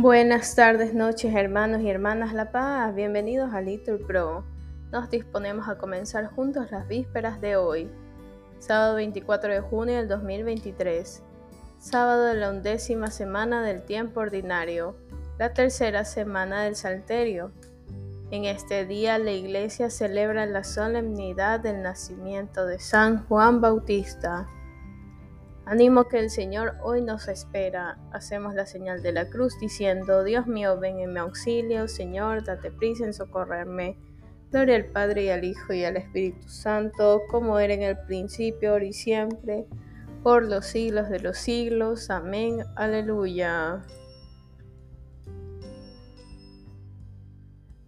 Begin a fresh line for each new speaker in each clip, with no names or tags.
Buenas tardes, noches, hermanos y hermanas La Paz. Bienvenidos a Little Pro. Nos disponemos a comenzar juntos las vísperas de hoy, sábado 24 de junio del 2023, sábado de la undécima semana del tiempo ordinario, la tercera semana del Salterio. En este día la iglesia celebra la solemnidad del nacimiento de San Juan Bautista. Animo que el Señor hoy nos espera. Hacemos la señal de la cruz diciendo, Dios mío, ven en mi auxilio, Señor, date prisa en socorrerme. Gloria al Padre y al Hijo y al Espíritu Santo, como era en el principio, ahora y siempre, por los siglos de los siglos. Amén. Aleluya.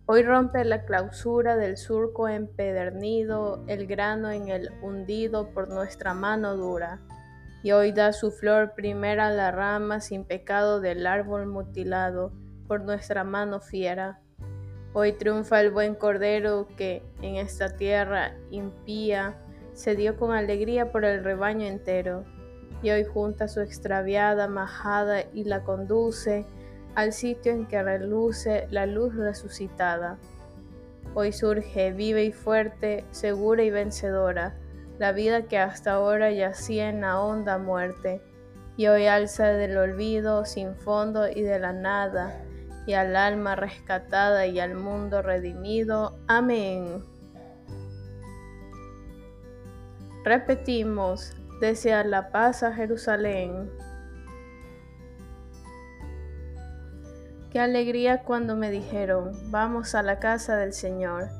Hoy rompe la clausura del surco empedernido, el grano en el hundido por nuestra mano dura y hoy da su flor primera la rama sin pecado del árbol mutilado por nuestra mano fiera. Hoy triunfa el buen cordero que en esta tierra impía se dio con alegría por el rebaño entero, y hoy junta su extraviada majada y la conduce al sitio en que reluce la luz resucitada. Hoy surge viva y fuerte, segura y vencedora, la vida que hasta ahora yacía en la honda muerte, y hoy alza del olvido sin fondo y de la nada, y al alma rescatada y al mundo redimido. Amén. Repetimos, desear la paz a Jerusalén. Qué alegría cuando me dijeron, vamos a la casa del Señor.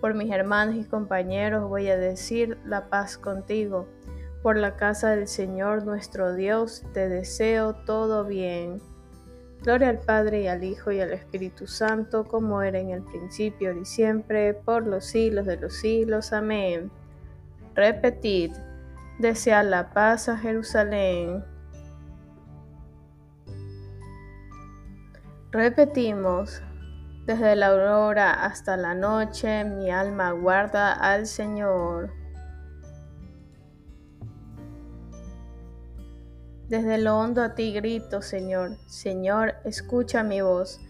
Por mis hermanos y compañeros voy a decir la paz contigo. Por la casa del Señor nuestro Dios te deseo todo bien. Gloria al Padre y al Hijo y al Espíritu Santo, como era en el principio y siempre, por los siglos de los siglos. Amén. Repetid, desead la paz a Jerusalén. Repetimos, desde la aurora hasta la noche, mi alma guarda al Señor. Desde lo hondo a ti grito, Señor. Señor, escucha mi voz.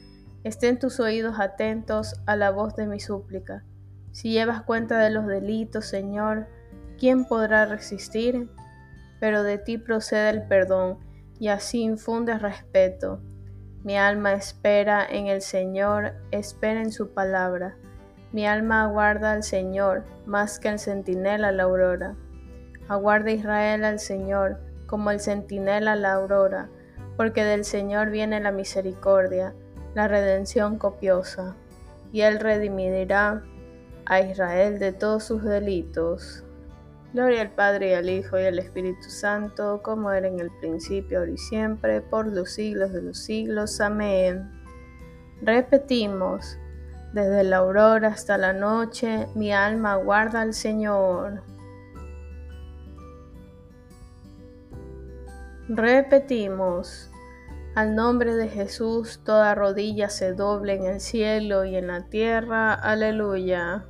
Estén tus oídos atentos a la voz de mi súplica. Si llevas cuenta de los delitos, Señor, ¿quién podrá resistir? Pero de ti procede el perdón, y así infundes respeto. Mi alma espera en el Señor, espera en su palabra. Mi alma aguarda al Señor, más que el centinela la aurora. Aguarda Israel al Señor, como el centinela la aurora, porque del Señor viene la misericordia, la redención copiosa, y Él redimirá a Israel de todos sus delitos. Gloria al Padre y al Hijo y al Espíritu Santo, como era en el principio, ahora y siempre, por los siglos de los siglos. Amén. Repetimos, desde la aurora hasta la noche, mi alma guarda al Señor. Repetimos, al nombre de Jesús toda rodilla se doble en el cielo y en la tierra. Aleluya.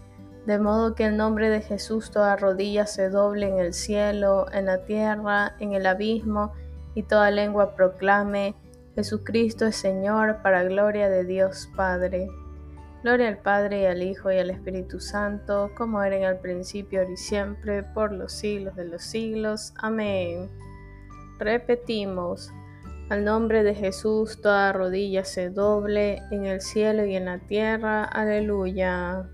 de modo que el nombre de Jesús toda rodilla se doble en el cielo, en la tierra, en el abismo, y toda lengua proclame, Jesucristo es Señor, para gloria de Dios Padre. Gloria al Padre y al Hijo y al Espíritu Santo, como era en el principio, ahora y siempre, por los siglos de los siglos. Amén. Repetimos, Al nombre de Jesús toda rodilla se doble en el cielo y en la tierra. Aleluya.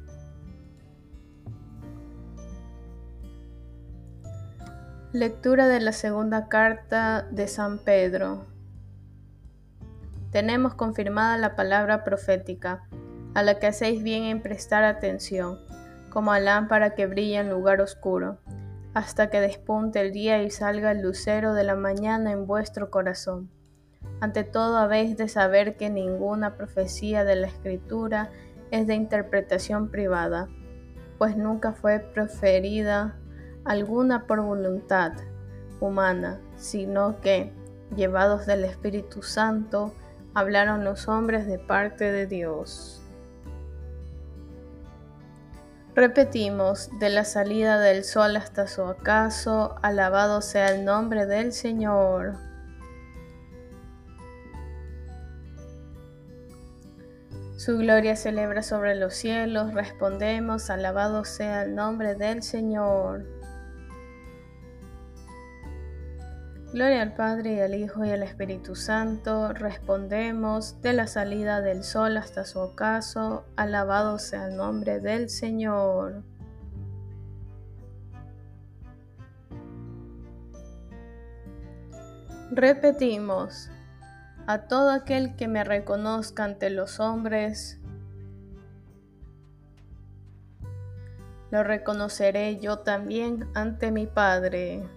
Lectura de la segunda carta de San Pedro. Tenemos confirmada la palabra profética, a la que hacéis bien en prestar atención, como a lámpara que brilla en lugar oscuro, hasta que despunte el día y salga el lucero de la mañana en vuestro corazón ante todo habéis de saber que ninguna profecía de la Escritura es de interpretación privada, pues nunca fue proferida alguna por voluntad humana, sino que, llevados del Espíritu Santo, hablaron los hombres de parte de Dios. Repetimos, de la salida del sol hasta su ocaso, alabado sea el nombre del Señor. Su gloria celebra sobre los cielos, respondemos, alabado sea el nombre del Señor. Gloria al Padre y al Hijo y al Espíritu Santo, respondemos, de la salida del sol hasta su ocaso, alabado sea el nombre del Señor. Repetimos, a todo aquel que me reconozca ante los hombres, lo reconoceré yo también ante mi Padre.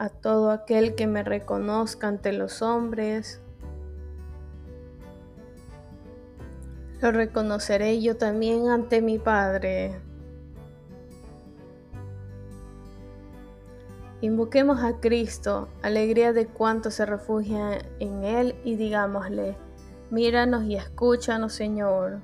a todo aquel que me reconozca ante los hombres, lo reconoceré yo también ante mi Padre. Invoquemos a Cristo, alegría de cuanto se refugia en Él, y digámosle, míranos y escúchanos, Señor.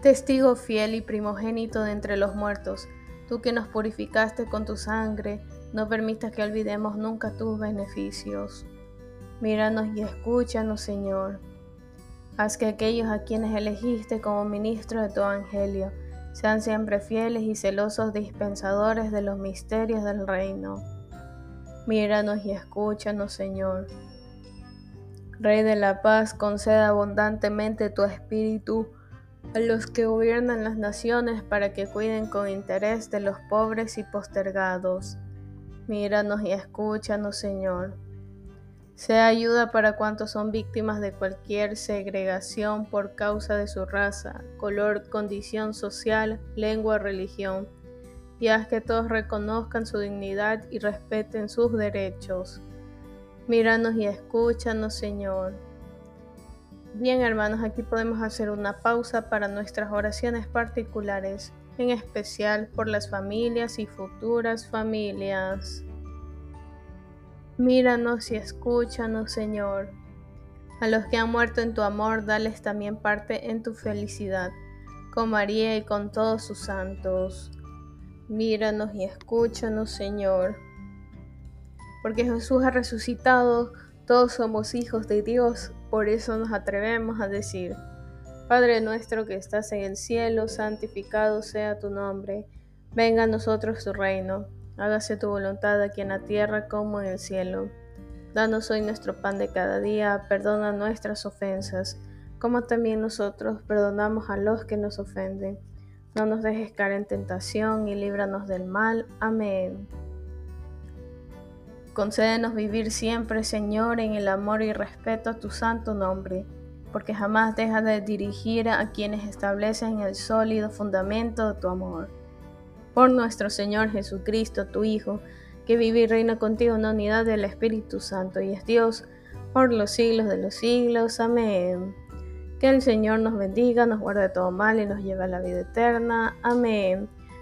Testigo fiel y primogénito de entre los muertos, tú que nos purificaste con tu sangre, no permitas que olvidemos nunca tus beneficios. Míranos y escúchanos, Señor. Haz que aquellos a quienes elegiste como ministros de tu evangelio, sean siempre fieles y celosos dispensadores de los misterios del reino. Míranos y escúchanos, Señor. Rey de la paz, conceda abundantemente tu espíritu a los que gobiernan las naciones para que cuiden con interés de los pobres y postergados. Míranos y escúchanos, Señor. Sea ayuda para cuantos son víctimas de cualquier segregación por causa de su raza, color, condición social, lengua religión, y haz que todos reconozcan su dignidad y respeten sus derechos. Míranos y escúchanos, Señor. Bien, hermanos, aquí podemos hacer una pausa para nuestras oraciones particulares, en especial por las familias y futuras familias. Míranos y escúchanos, Señor. A los que han muerto en tu amor, dales también parte en tu felicidad, con María y con todos sus santos. Míranos y escúchanos, Señor. Porque Jesús ha resucitado, todos somos hijos de Dios, por eso nos atrevemos a decir, Padre nuestro que estás en el cielo, santificado sea tu nombre, venga a nosotros tu reino Hágase tu voluntad aquí en la tierra como en el cielo. Danos hoy nuestro pan de cada día, perdona nuestras ofensas, como también nosotros perdonamos a los que nos ofenden. No nos dejes caer en tentación y líbranos del mal. Amén. Concédenos vivir siempre, Señor, en el amor y respeto a tu santo nombre, porque jamás deja de dirigir a quienes establecen el sólido fundamento de tu amor. Por nuestro Señor Jesucristo, tu Hijo, que vive y reina contigo en la unidad del Espíritu Santo y es Dios por los siglos de los siglos. Amén. Que el Señor nos bendiga, nos guarde de todo mal y nos lleve a la vida eterna. Amén.